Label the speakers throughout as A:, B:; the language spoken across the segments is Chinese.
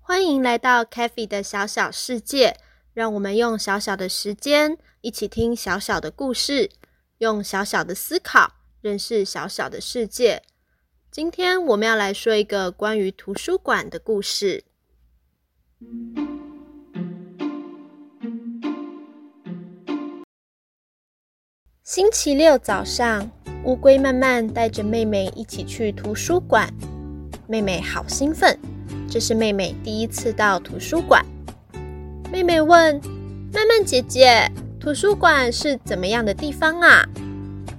A: 欢迎来到 c a f e 的小小世界，让我们用小小的时间一起听小小的故事，用小小的思考认识小小的世界。今天我们要来说一个关于图书馆的故事。星期六早上，乌龟慢慢带着妹妹一起去图书馆，妹妹好兴奋。这是妹妹第一次到图书馆。妹妹问：“曼曼姐姐，图书馆是怎么样的地方啊？”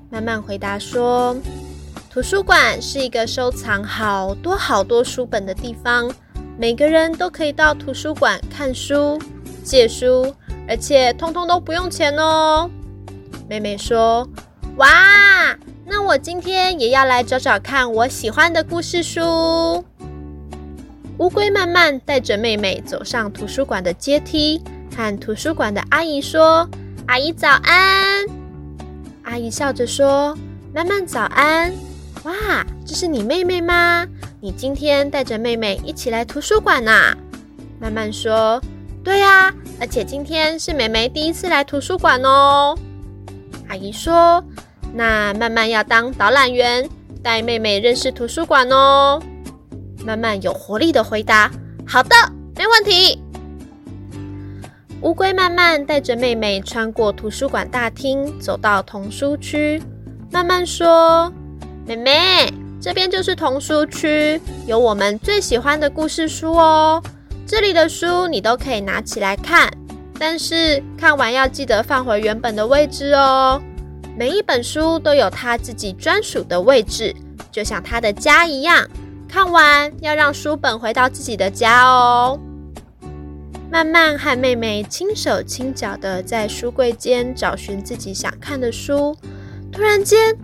A: 曼曼回答说：“图书馆是一个收藏好多好多书本的地方，每个人都可以到图书馆看书、借书，而且通通都不用钱哦。”妹妹说：“哇，那我今天也要来找找看我喜欢的故事书。”乌龟慢慢带着妹妹走上图书馆的阶梯，和图书馆的阿姨说：“阿姨早安。”阿姨笑着说：“慢慢早安。”哇，这是你妹妹吗？你今天带着妹妹一起来图书馆呐？慢慢说：“对呀，而且今天是妹妹第一次来图书馆哦。”阿姨说：“那慢慢要当导览员，带妹妹认识图书馆哦。”慢慢有活力的回答：“好的，没问题。”乌龟慢慢带着妹妹穿过图书馆大厅，走到童书区。慢慢说：“妹妹，这边就是童书区，有我们最喜欢的故事书哦。这里的书你都可以拿起来看，但是看完要记得放回原本的位置哦。每一本书都有它自己专属的位置，就像它的家一样。”看完要让书本回到自己的家哦。慢慢和妹妹轻手轻脚的在书柜间找寻自己想看的书。突然间，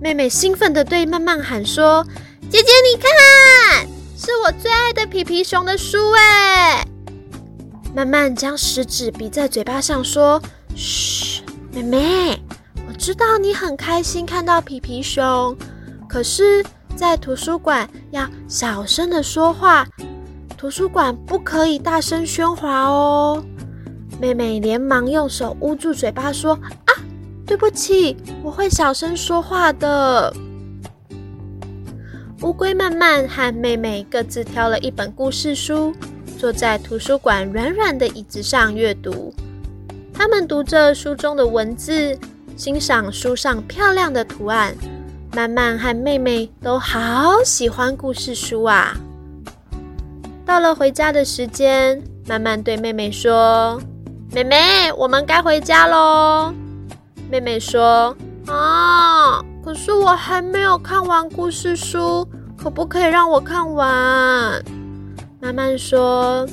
A: 妹妹兴奋的对慢慢喊说：“姐姐，你看，是我最爱的皮皮熊的书哎！”慢慢将食指比在嘴巴上说：“嘘，妹妹，我知道你很开心看到皮皮熊，可是……”在图书馆要小声的说话，图书馆不可以大声喧哗哦。妹妹连忙用手捂住嘴巴说：“啊，对不起，我会小声说话的。”乌龟慢慢和妹妹各自挑了一本故事书，坐在图书馆软软的椅子上阅读。他们读着书中的文字，欣赏书上漂亮的图案。慢慢和妹妹都好喜欢故事书啊！到了回家的时间，慢慢对妹妹说：“妹妹，我们该回家喽。”妹妹说：“啊，可是我还没有看完故事书，可不可以让我看完？”慢慢说：“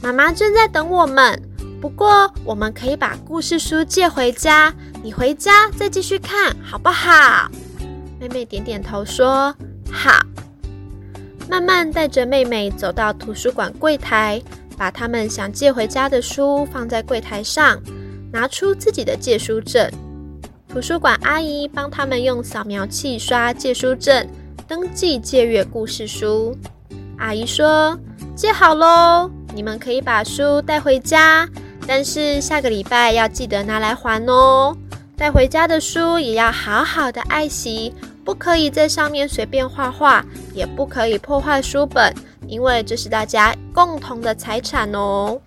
A: 妈妈正在等我们，不过我们可以把故事书借回家，你回家再继续看，好不好？”妹妹点点头说：“好。”慢慢带着妹妹走到图书馆柜台，把他们想借回家的书放在柜台上，拿出自己的借书证。图书馆阿姨帮他们用扫描器刷借书证，登记借阅故事书。阿姨说：“借好喽，你们可以把书带回家，但是下个礼拜要记得拿来还哦。带回家的书也要好好的爱惜。”不可以在上面随便画画，也不可以破坏书本，因为这是大家共同的财产哦。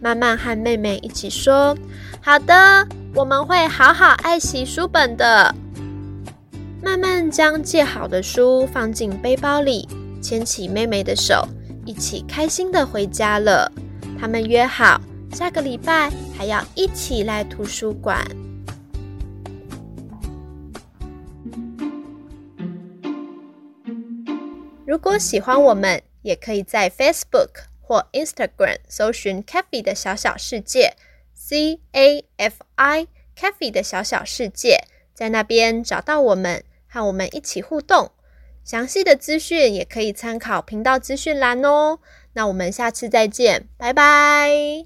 A: 慢慢和妹妹一起说：“好的，我们会好好爱惜书本的。”慢慢将借好的书放进背包里，牵起妹妹的手，一起开心的回家了。他们约好下个礼拜还要一起来图书馆。如果喜欢我们，也可以在 Facebook 或 Instagram 搜寻 Cafe 的小小世界 （C A F I Cafe 的小小世界），在那边找到我们，和我们一起互动。详细的资讯也可以参考频道资讯栏哦。那我们下次再见拜拜。